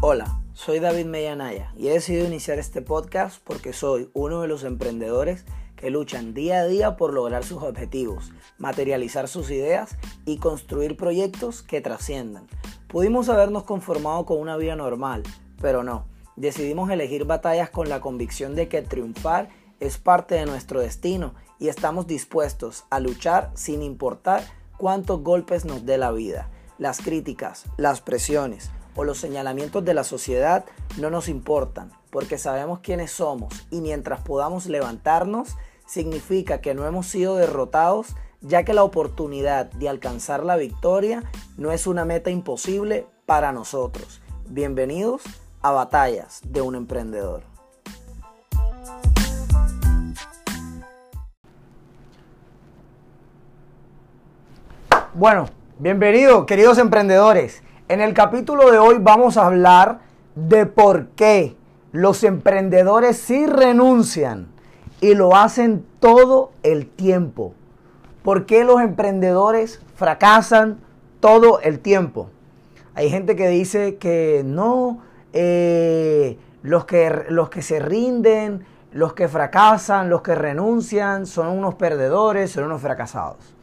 Hola, soy David Mellanaya y he decidido iniciar este podcast porque soy uno de los emprendedores que luchan día a día por lograr sus objetivos, materializar sus ideas y construir proyectos que trasciendan. Pudimos habernos conformado con una vida normal, pero no. Decidimos elegir batallas con la convicción de que triunfar es parte de nuestro destino y estamos dispuestos a luchar sin importar cuántos golpes nos dé la vida. Las críticas, las presiones o los señalamientos de la sociedad no nos importan porque sabemos quiénes somos y mientras podamos levantarnos significa que no hemos sido derrotados ya que la oportunidad de alcanzar la victoria no es una meta imposible para nosotros. Bienvenidos a Batallas de un Emprendedor. Bueno, bienvenidos queridos emprendedores. En el capítulo de hoy vamos a hablar de por qué los emprendedores sí renuncian y lo hacen todo el tiempo. ¿Por qué los emprendedores fracasan todo el tiempo? Hay gente que dice que no, eh, los, que, los que se rinden, los que fracasan, los que renuncian, son unos perdedores, son unos fracasados.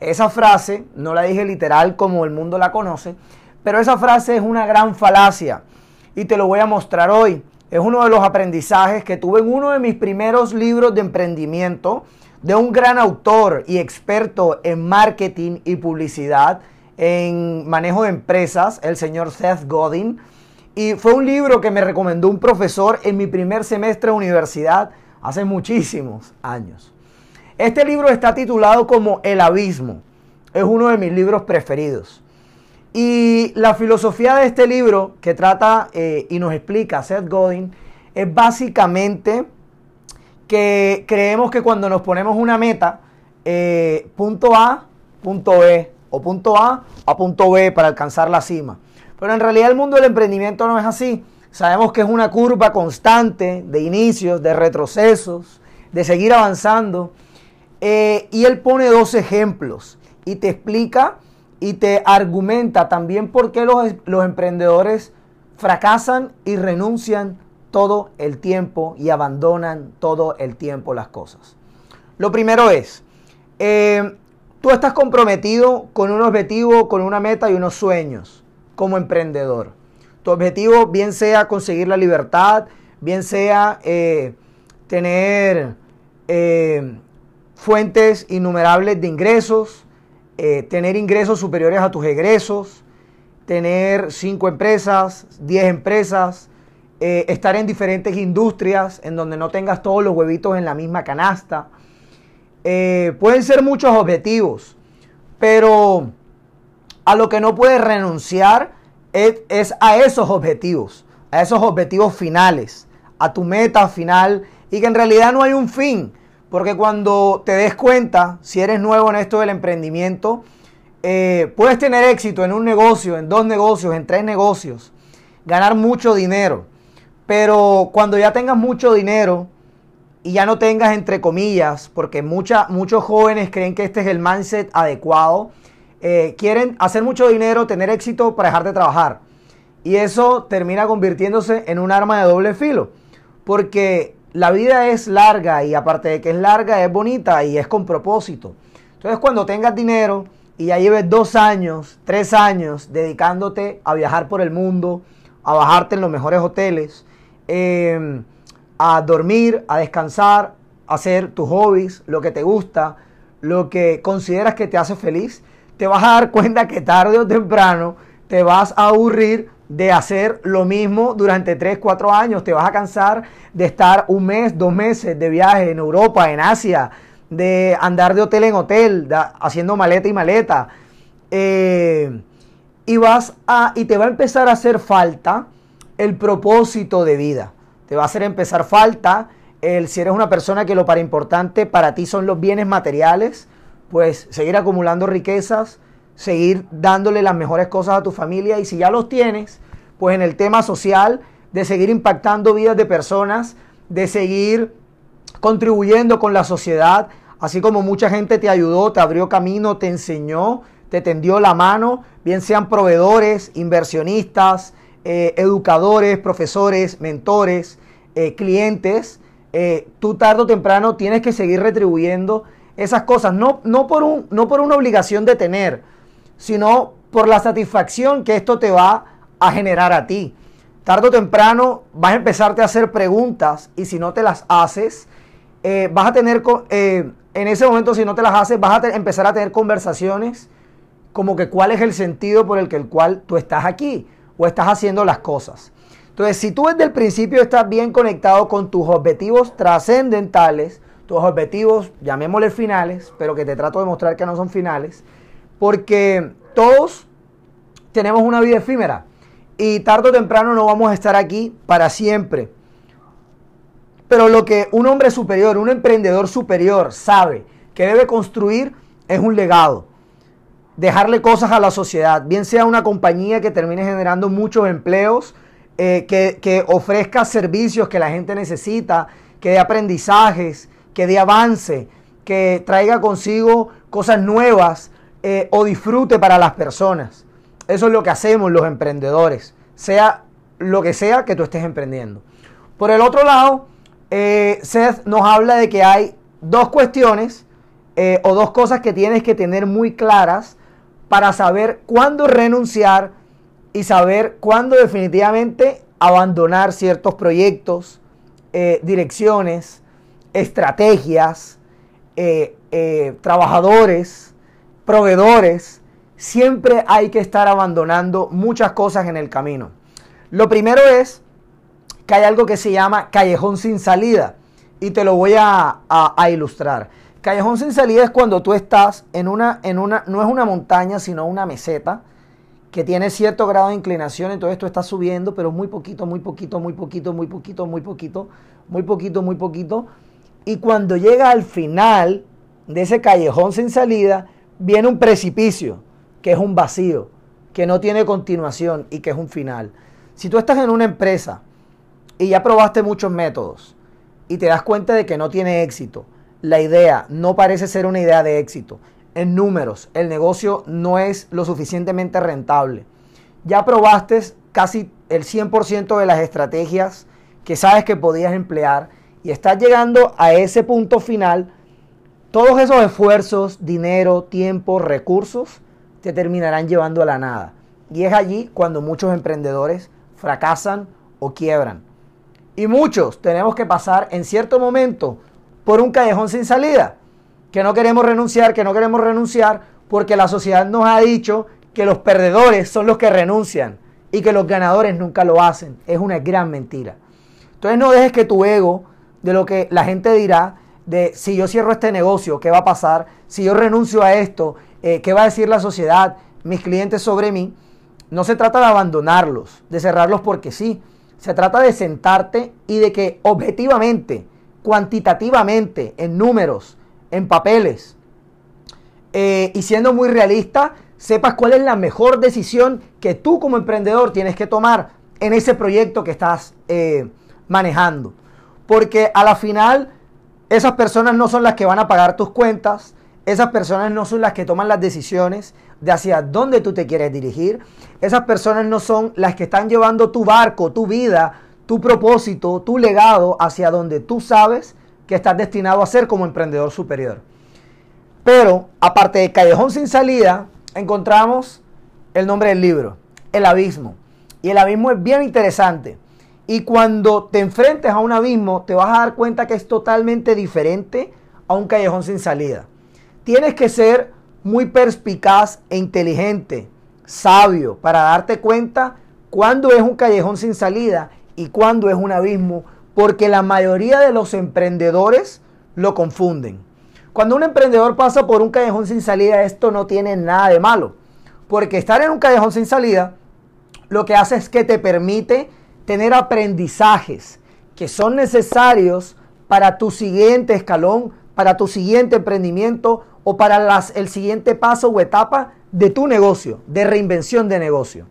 Esa frase no la dije literal como el mundo la conoce, pero esa frase es una gran falacia y te lo voy a mostrar hoy. Es uno de los aprendizajes que tuve en uno de mis primeros libros de emprendimiento de un gran autor y experto en marketing y publicidad, en manejo de empresas, el señor Seth Godin. Y fue un libro que me recomendó un profesor en mi primer semestre de universidad hace muchísimos años. Este libro está titulado como El Abismo. Es uno de mis libros preferidos. Y la filosofía de este libro que trata eh, y nos explica Seth Godin es básicamente que creemos que cuando nos ponemos una meta, eh, punto A, punto B, o punto A a punto B para alcanzar la cima. Pero en realidad el mundo del emprendimiento no es así. Sabemos que es una curva constante de inicios, de retrocesos, de seguir avanzando. Eh, y él pone dos ejemplos y te explica y te argumenta también por qué los, los emprendedores fracasan y renuncian todo el tiempo y abandonan todo el tiempo las cosas. Lo primero es, eh, tú estás comprometido con un objetivo, con una meta y unos sueños como emprendedor. Tu objetivo bien sea conseguir la libertad, bien sea eh, tener fuentes innumerables de ingresos, eh, tener ingresos superiores a tus egresos, tener cinco empresas, diez empresas, eh, estar en diferentes industrias en donde no tengas todos los huevitos en la misma canasta. Eh, pueden ser muchos objetivos, pero a lo que no puedes renunciar es a esos objetivos, a esos objetivos finales, a tu meta final y que en realidad no hay un fin, porque cuando te des cuenta, si eres nuevo en esto del emprendimiento, eh, puedes tener éxito en un negocio, en dos negocios, en tres negocios, ganar mucho dinero. Pero cuando ya tengas mucho dinero y ya no tengas entre comillas, porque muchos jóvenes creen que este es el mindset adecuado, eh, quieren hacer mucho dinero, tener éxito para dejar de trabajar. Y eso termina convirtiéndose en un arma de doble filo. Porque la vida es larga y aparte de que es larga, es bonita y es con propósito. Entonces cuando tengas dinero y ya lleves dos años, tres años dedicándote a viajar por el mundo, a bajarte en los mejores hoteles, em, a dormir, a descansar, a hacer tus hobbies, lo que te gusta, lo que consideras que te hace feliz, te vas a dar cuenta que tarde o temprano te vas a aburrir de hacer lo mismo durante 3, 4 años. Te vas a cansar de estar un mes, dos meses de viaje en Europa, en Asia, de andar de hotel en hotel, haciendo maleta y maleta. Eh, y vas a, y te va a empezar a hacer falta el propósito de vida. Te va a hacer empezar falta el si eres una persona que lo para importante para ti son los bienes materiales, pues seguir acumulando riquezas, seguir dándole las mejores cosas a tu familia. Y si ya los tienes, pues en el tema social, de seguir impactando vidas de personas, de seguir contribuyendo con la sociedad, así como mucha gente te ayudó, te abrió camino, te enseñó, te tendió la mano, bien sean proveedores, inversionistas, eh, educadores, profesores, mentores, eh, clientes, eh, tú tarde o temprano tienes que seguir retribuyendo esas cosas, no, no, por un, no por una obligación de tener, sino por la satisfacción que esto te va a generar a ti. Tarde o temprano vas a empezarte a hacer preguntas y si no te las haces, vas a tener, en ese momento si no te las haces, vas a empezar a tener conversaciones como que cuál es el sentido por el que el cual tú estás aquí o estás haciendo las cosas. Entonces, si tú desde el principio estás bien conectado con tus objetivos trascendentales, tus objetivos, llamémosle finales, pero que te trato de mostrar que no son finales, porque todos tenemos una vida efímera y tarde o temprano no vamos a estar aquí para siempre. Pero lo que un hombre superior, un emprendedor superior sabe que debe construir es un legado dejarle cosas a la sociedad, bien sea una compañía que termine generando muchos empleos, eh, que, ofrezca servicios que la gente necesita, que dé aprendizajes, que dé avance, que traiga consigo cosas nuevas eh, o disfrute para las personas. Eso es lo que hacemos los emprendedores, sea lo que sea que tú estés emprendiendo. Por el otro lado, eh, Seth nos habla de que hay dos cuestiones o dos cosas que tienes que tener muy claras para saber cuándo renunciar y saber cuándo definitivamente abandonar ciertos proyectos, eh, direcciones, estrategias, eh, eh, trabajadores, proveedores. Siempre hay que estar abandonando muchas cosas en el camino. Lo primero es que hay algo que se llama callejón sin salida y te lo voy a ilustrar. Callejón sin salida es cuando tú estás en una, en una, no es una montaña, sino una meseta que tiene cierto grado de inclinación, entonces tú estás subiendo, pero muy poquito, muy poquito, muy poquito, muy poquito, muy poquito, muy poquito, muy poquito. Y cuando llega al final de ese callejón sin salida, viene un precipicio, que es un vacío, que no tiene continuación y que es un final. Si tú estás en una empresa y ya probaste muchos métodos y te das cuenta de que no tiene éxito, la idea no parece ser una idea de éxito. En números, el negocio no es lo suficientemente rentable. Ya probaste casi el 100% de las estrategias que sabes que podías emplear y estás llegando a ese punto final. Todos esos esfuerzos, dinero, tiempo, recursos, te terminarán llevando a la nada. Y es allí cuando muchos emprendedores fracasan o quiebran. Y muchos tenemos que pasar en cierto momento por un callejón sin salida, que no queremos renunciar, que no queremos renunciar, porque la sociedad nos ha dicho que los perdedores son los que renuncian y que los ganadores nunca lo hacen. Es una gran mentira. Entonces no dejes que tu ego, de lo que la gente dirá, de si yo cierro este negocio, ¿qué va a pasar? Si yo renuncio a esto, eh, ¿qué va a decir la sociedad, mis clientes sobre mí? No se trata de abandonarlos, de cerrarlos porque sí. Se trata de sentarte y de que objetivamente cuantitativamente, en números, en papeles, eh, y siendo muy realista, sepas cuál es la mejor decisión que tú como emprendedor tienes que tomar en ese proyecto que estás eh, manejando. Porque a la final, esas personas no son las que van a pagar tus cuentas, esas personas no son las que toman las decisiones de hacia dónde tú te quieres dirigir, esas personas no son las que están llevando tu barco, tu vida, tu propósito, tu legado hacia donde tú sabes que estás destinado a ser como emprendedor superior. Pero, aparte de Callejón sin salida, encontramos el nombre del libro, El Abismo. Y el abismo es bien interesante. Y cuando te enfrentes a un abismo, te vas a dar cuenta que es totalmente diferente a un callejón sin salida. Tienes que ser muy perspicaz e inteligente, sabio, para darte cuenta cuándo es un callejón sin salida y cuándo es un abismo, porque la mayoría de los emprendedores lo confunden. Cuando un emprendedor pasa por un callejón sin salida, esto no tiene nada de malo, porque estar en un callejón sin salida lo que hace es que te permite tener aprendizajes que son necesarios para tu siguiente escalón, para tu siguiente emprendimiento o para el siguiente paso o etapa de tu negocio, de reinvención de negocio.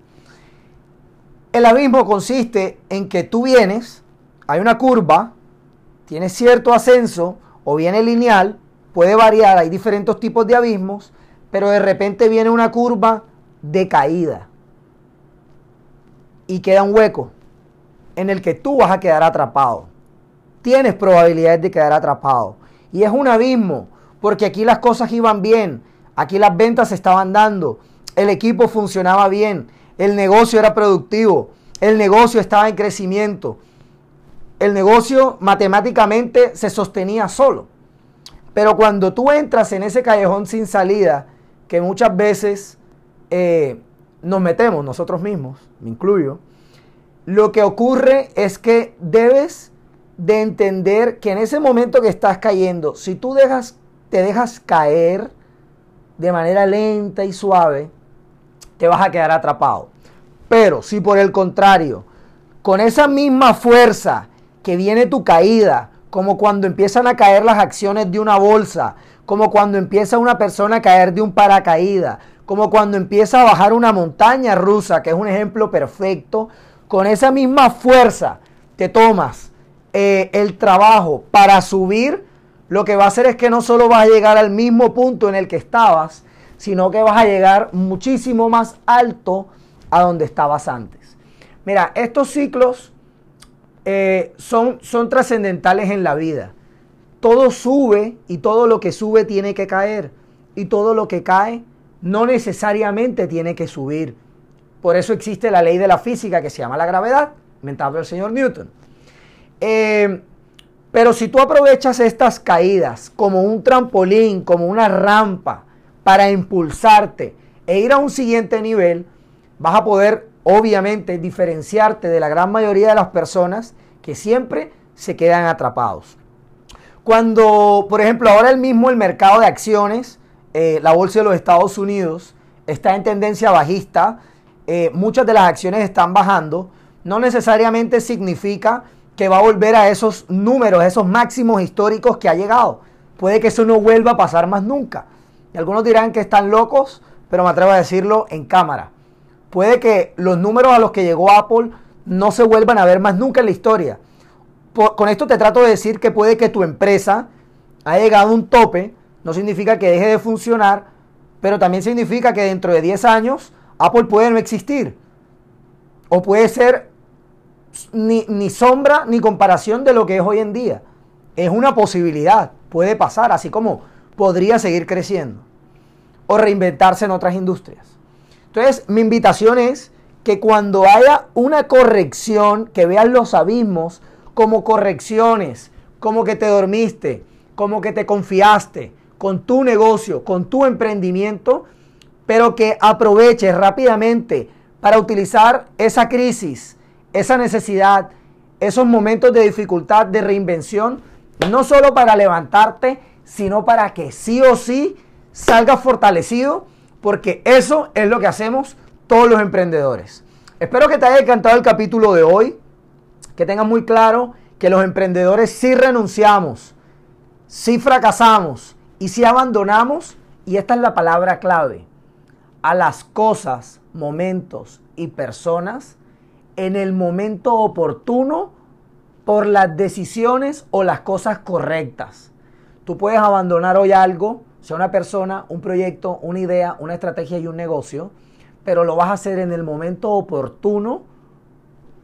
El abismo consiste en que tú vienes, hay una curva, tiene cierto ascenso o viene lineal, puede variar, hay diferentes tipos de abismos, pero de repente viene una curva de caída. y queda un hueco en el que tú vas a quedar atrapado. Tienes probabilidades de quedar atrapado. Y es un abismo, porque aquí las cosas iban bien, aquí las ventas se estaban dando, el equipo funcionaba bien, el negocio era productivo, el negocio estaba en crecimiento, el negocio matemáticamente se sostenía solo. Pero cuando tú entras en ese callejón sin salida, que muchas veces eh, nos metemos nosotros mismos, me incluyo, lo que ocurre es que debes de entender que en ese momento que estás cayendo, si tú dejas, te dejas caer de manera lenta y suave, te vas a quedar atrapado. Pero si por el contrario, con esa misma fuerza que viene tu caída, como cuando empiezan a caer las acciones de una bolsa, como cuando empieza una persona a caer de un paracaídas, como cuando empieza a bajar una montaña rusa, que es un ejemplo perfecto, con esa misma fuerza te tomas eh, el trabajo para subir, lo que va a hacer es que no solo vas a llegar al mismo punto en el que estabas, sino que vas a llegar muchísimo más alto a donde estabas antes. Mira, estos ciclos eh, son, son trascendentales en la vida. Todo sube y todo lo que sube tiene que caer. Y todo lo que cae no necesariamente tiene que subir. Por eso existe la ley de la física que se llama la gravedad, inventado el señor Newton. Eh, pero si tú aprovechas estas caídas como un trampolín, como una rampa para impulsarte e ir a un siguiente nivel, vas a poder obviamente diferenciarte de la gran mayoría de las personas que siempre se quedan atrapados. Cuando, por ejemplo, ahora el mismo el mercado de acciones, eh, la bolsa de los Estados Unidos, está en tendencia bajista, eh, muchas de las acciones están bajando, no necesariamente significa que va a volver a esos números, esos máximos históricos que ha llegado. Puede que eso no vuelva a pasar más nunca. Y algunos dirán que están locos, pero me atrevo a decirlo en cámara. Puede que los números a los que llegó Apple no se vuelvan a ver más nunca en la historia. con esto te trato de decir que puede que tu empresa haya llegado a un tope, no significa que deje de funcionar, pero también significa que dentro de 10 años Apple puede no existir. O puede ser ni, ni, sombra ni comparación de lo que es hoy en día. Es una posibilidad, puede pasar, así como podría seguir creciendo o reinventarse en otras industrias. Entonces, mi invitación es que cuando haya una corrección, que vean los abismos como correcciones, como que te dormiste, como que te confiaste con tu negocio, con tu emprendimiento, pero que aproveches rápidamente para utilizar esa crisis, esa necesidad, esos momentos de dificultad, de reinvención, no solo para levantarte, sino para que sí o sí salgas fortalecido, porque eso es lo que hacemos todos los emprendedores. Espero que te haya encantado el capítulo de hoy, que tengas muy claro que los emprendedores sí renunciamos, sí fracasamos y sí abandonamos, y esta es la palabra clave, a las cosas, momentos y personas en el momento oportuno por las decisiones o las cosas correctas. Tú puedes abandonar hoy algo, sea una persona, un proyecto, una idea, una estrategia y un negocio, pero lo vas a hacer en el momento oportuno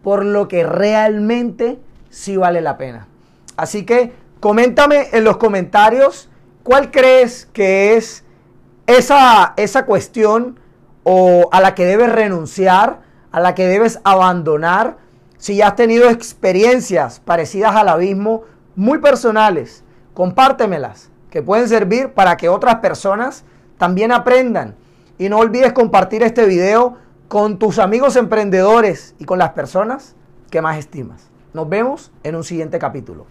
por lo que realmente sí vale la pena. Así que coméntame en los comentarios cuál crees que es esa, esa cuestión o a la que debes renunciar, a la que debes abandonar, si ya has tenido experiencias parecidas al abismo, muy personales, compártemelas, que pueden servir para que otras personas también aprendan. Y no olvides compartir este video con tus amigos emprendedores y con las personas que más estimas. Nos vemos en un siguiente capítulo.